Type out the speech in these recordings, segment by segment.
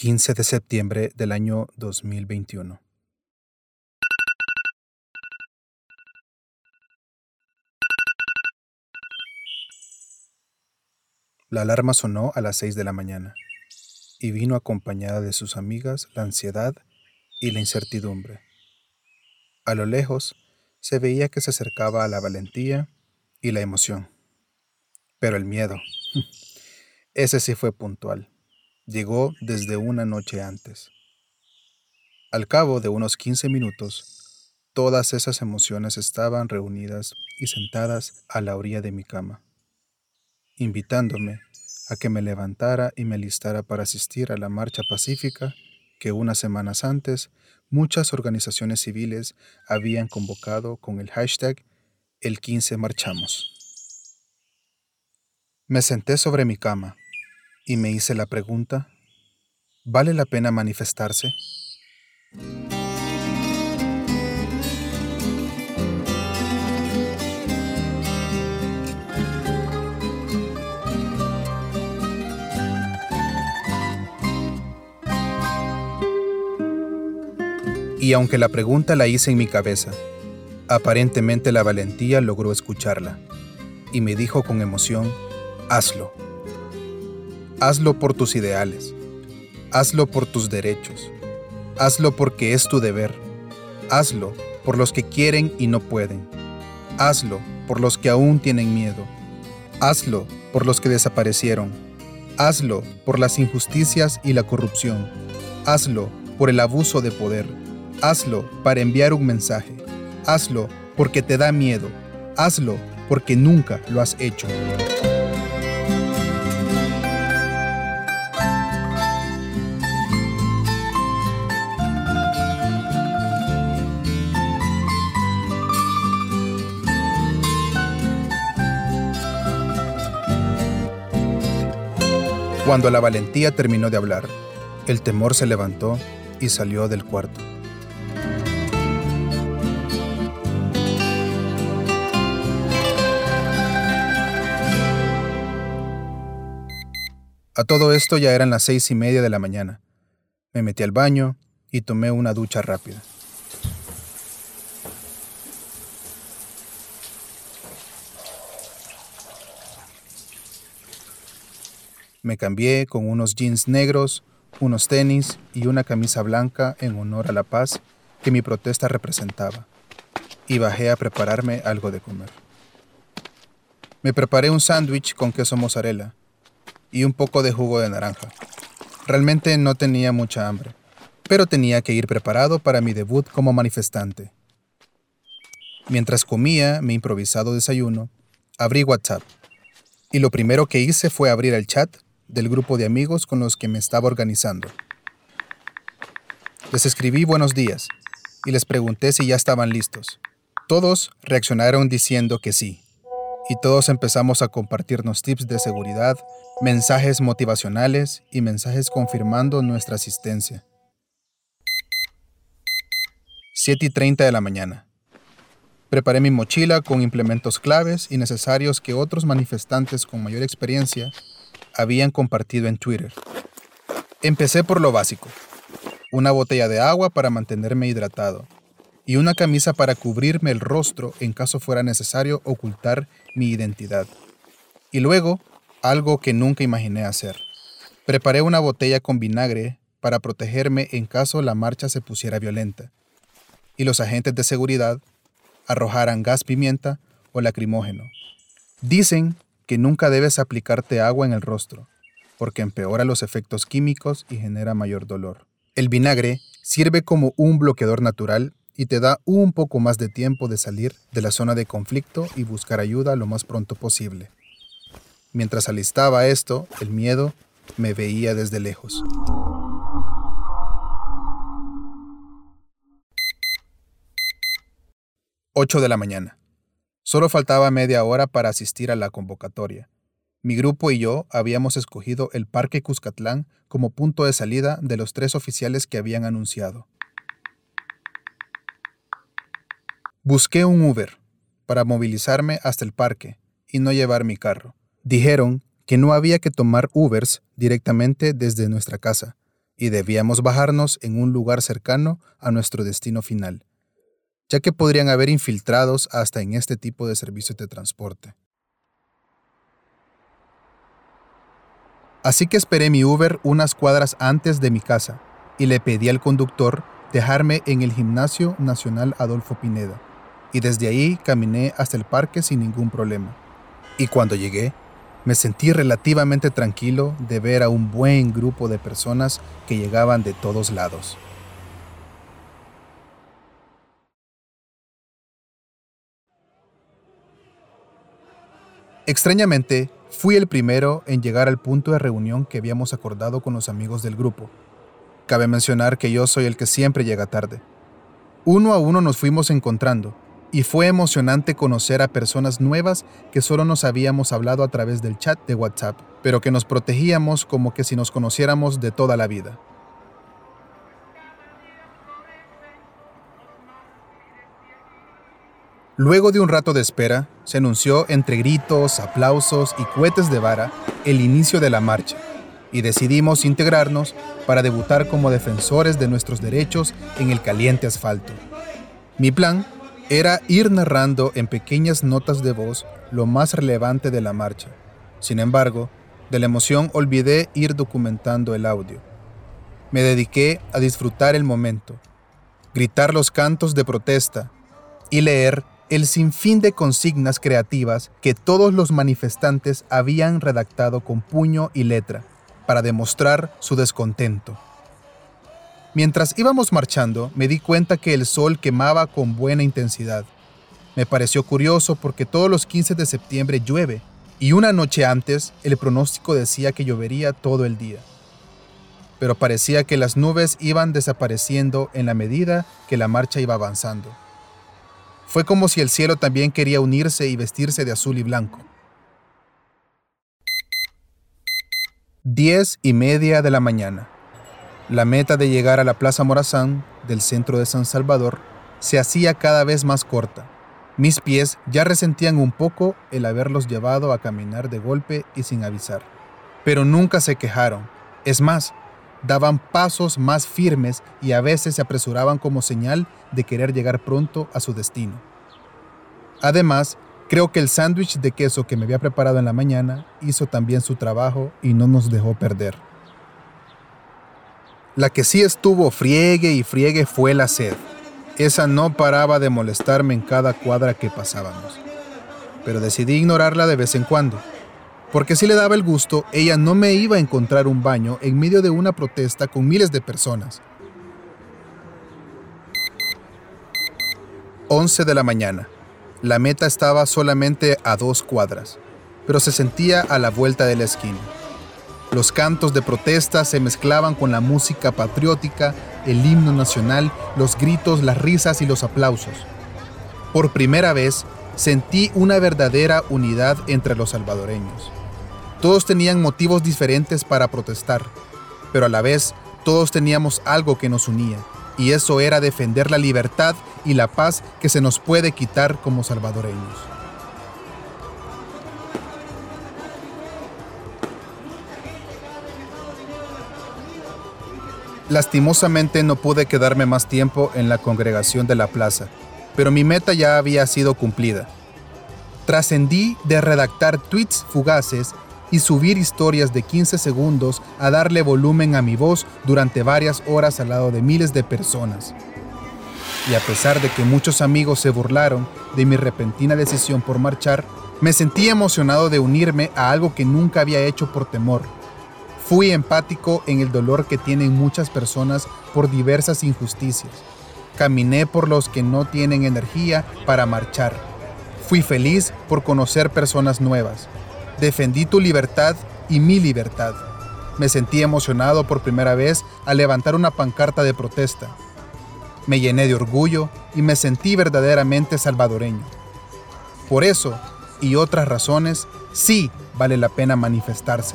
15 de septiembre del año 2021. La alarma sonó a las 6 de la mañana y vino acompañada de sus amigas la ansiedad y la incertidumbre. A lo lejos se veía que se acercaba a la valentía y la emoción. Pero el miedo, ese sí fue puntual. Llegó desde una noche antes. Al cabo de unos 15 minutos, todas esas emociones estaban reunidas y sentadas a la orilla de mi cama, invitándome a que me levantara y me alistara para asistir a la marcha pacífica que unas semanas antes muchas organizaciones civiles habían convocado con el hashtag El 15 Marchamos. Me senté sobre mi cama y me hice la pregunta, ¿vale la pena manifestarse? Y aunque la pregunta la hice en mi cabeza, aparentemente la valentía logró escucharla y me dijo con emoción, hazlo. Hazlo por tus ideales. Hazlo por tus derechos. Hazlo porque es tu deber. Hazlo por los que quieren y no pueden. Hazlo por los que aún tienen miedo. Hazlo por los que desaparecieron. Hazlo por las injusticias y la corrupción. Hazlo por el abuso de poder. Hazlo para enviar un mensaje. Hazlo porque te da miedo. Hazlo porque nunca lo has hecho. Cuando la valentía terminó de hablar, el temor se levantó y salió del cuarto. A todo esto ya eran las seis y media de la mañana. Me metí al baño y tomé una ducha rápida. Me cambié con unos jeans negros, unos tenis y una camisa blanca en honor a la paz que mi protesta representaba, y bajé a prepararme algo de comer. Me preparé un sándwich con queso mozzarella y un poco de jugo de naranja. Realmente no tenía mucha hambre, pero tenía que ir preparado para mi debut como manifestante. Mientras comía mi improvisado desayuno, abrí WhatsApp y lo primero que hice fue abrir el chat del grupo de amigos con los que me estaba organizando. Les escribí buenos días y les pregunté si ya estaban listos. Todos reaccionaron diciendo que sí y todos empezamos a compartirnos tips de seguridad, mensajes motivacionales y mensajes confirmando nuestra asistencia. 7 y 30 de la mañana. Preparé mi mochila con implementos claves y necesarios que otros manifestantes con mayor experiencia habían compartido en Twitter. Empecé por lo básico. Una botella de agua para mantenerme hidratado y una camisa para cubrirme el rostro en caso fuera necesario ocultar mi identidad. Y luego, algo que nunca imaginé hacer. Preparé una botella con vinagre para protegerme en caso la marcha se pusiera violenta y los agentes de seguridad arrojaran gas pimienta o lacrimógeno. Dicen que nunca debes aplicarte agua en el rostro, porque empeora los efectos químicos y genera mayor dolor. El vinagre sirve como un bloqueador natural y te da un poco más de tiempo de salir de la zona de conflicto y buscar ayuda lo más pronto posible. Mientras alistaba esto, el miedo me veía desde lejos. Ocho de la mañana. Solo faltaba media hora para asistir a la convocatoria. Mi grupo y yo habíamos escogido el Parque Cuscatlán como punto de salida de los tres oficiales que habían anunciado. Busqué un Uber para movilizarme hasta el parque y no llevar mi carro. Dijeron que no había que tomar Ubers directamente desde nuestra casa y debíamos bajarnos en un lugar cercano a nuestro destino final, ya que podrían haber infiltrados hasta en este tipo de servicios de transporte. Así que esperé mi Uber unas cuadras antes de mi casa y le pedí al conductor dejarme en el Gimnasio Nacional Adolfo Pineda, y desde ahí caminé hasta el parque sin ningún problema. Y cuando llegué, me sentí relativamente tranquilo de ver a un buen grupo de personas que llegaban de todos lados. Extrañamente, fui el primero en llegar al punto de reunión que habíamos acordado con los amigos del grupo. Cabe mencionar que yo soy el que siempre llega tarde. Uno a uno nos fuimos encontrando, y fue emocionante conocer a personas nuevas que solo nos habíamos hablado a través del chat de WhatsApp, pero que nos protegíamos como que si nos conociéramos de toda la vida. Luego de un rato de espera, se anunció entre gritos, aplausos y cohetes de vara el inicio de la marcha, y decidimos integrarnos para debutar como defensores de nuestros derechos en el caliente asfalto. Mi plan era ir narrando en pequeñas notas de voz lo más relevante de la marcha. Sin embargo, de la emoción olvidé ir documentando el audio. Me dediqué a disfrutar el momento, gritar los cantos de protesta y leer el sinfín de consignas creativas que todos los manifestantes habían redactado con puño y letra para demostrar su descontento. Mientras íbamos marchando, me di cuenta que el sol quemaba con buena intensidad. Me pareció curioso porque todos los 15 de septiembre llueve y una noche antes el pronóstico decía que llovería todo el día. Pero parecía que las nubes iban desapareciendo en la medida que la marcha iba avanzando. Fue como si el cielo también quería unirse y vestirse de azul y blanco. Diez y media de la mañana. La meta de llegar a la Plaza Morazán del centro de San Salvador se hacía cada vez más corta. Mis pies ya resentían un poco el haberlos llevado a caminar de golpe y sin avisar. Pero nunca se quejaron. Es más, daban pasos más firmes y a veces se apresuraban como señal de querer llegar pronto a su destino. Además, creo que el sándwich de queso que me había preparado en la mañana hizo también su trabajo y no nos dejó perder. La que sí estuvo friegue y friegue fue la sed. Esa no paraba de molestarme en cada cuadra que pasábamos. Pero decidí ignorarla de vez en cuando. Porque si le daba el gusto, ella no me iba a encontrar un baño en medio de una protesta con miles de personas. 11 de la mañana. La meta estaba solamente a dos cuadras, pero se sentía a la vuelta de la esquina. Los cantos de protesta se mezclaban con la música patriótica, el himno nacional, los gritos, las risas y los aplausos. Por primera vez sentí una verdadera unidad entre los salvadoreños. Todos tenían motivos diferentes para protestar, pero a la vez todos teníamos algo que nos unía, y eso era defender la libertad y la paz que se nos puede quitar como salvadoreños. Lastimosamente no pude quedarme más tiempo en la congregación de la plaza, pero mi meta ya había sido cumplida. Trascendí de redactar tweets fugaces y subir historias de 15 segundos a darle volumen a mi voz durante varias horas al lado de miles de personas. Y a pesar de que muchos amigos se burlaron de mi repentina decisión por marchar, me sentí emocionado de unirme a algo que nunca había hecho por temor Fui empático en el dolor que tienen muchas personas por diversas injusticias. Caminé por los que no tienen energía para marchar. Fui feliz por conocer personas nuevas. Defendí tu libertad y mi libertad. Me sentí emocionado por primera vez al levantar una pancarta de protesta. Me llené de orgullo y me sentí verdaderamente salvadoreño. Por eso y otras razones, sí vale la pena manifestarse.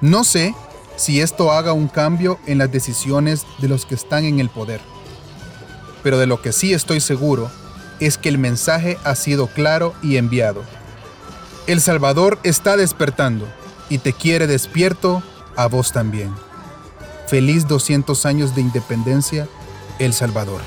No sé si esto haga un cambio en las decisiones de los que están en el poder, pero de lo que sí estoy seguro es que el mensaje ha sido claro y enviado. El Salvador está despertando y te quiere despierto a vos también. Feliz 200 años de independencia, El Salvador.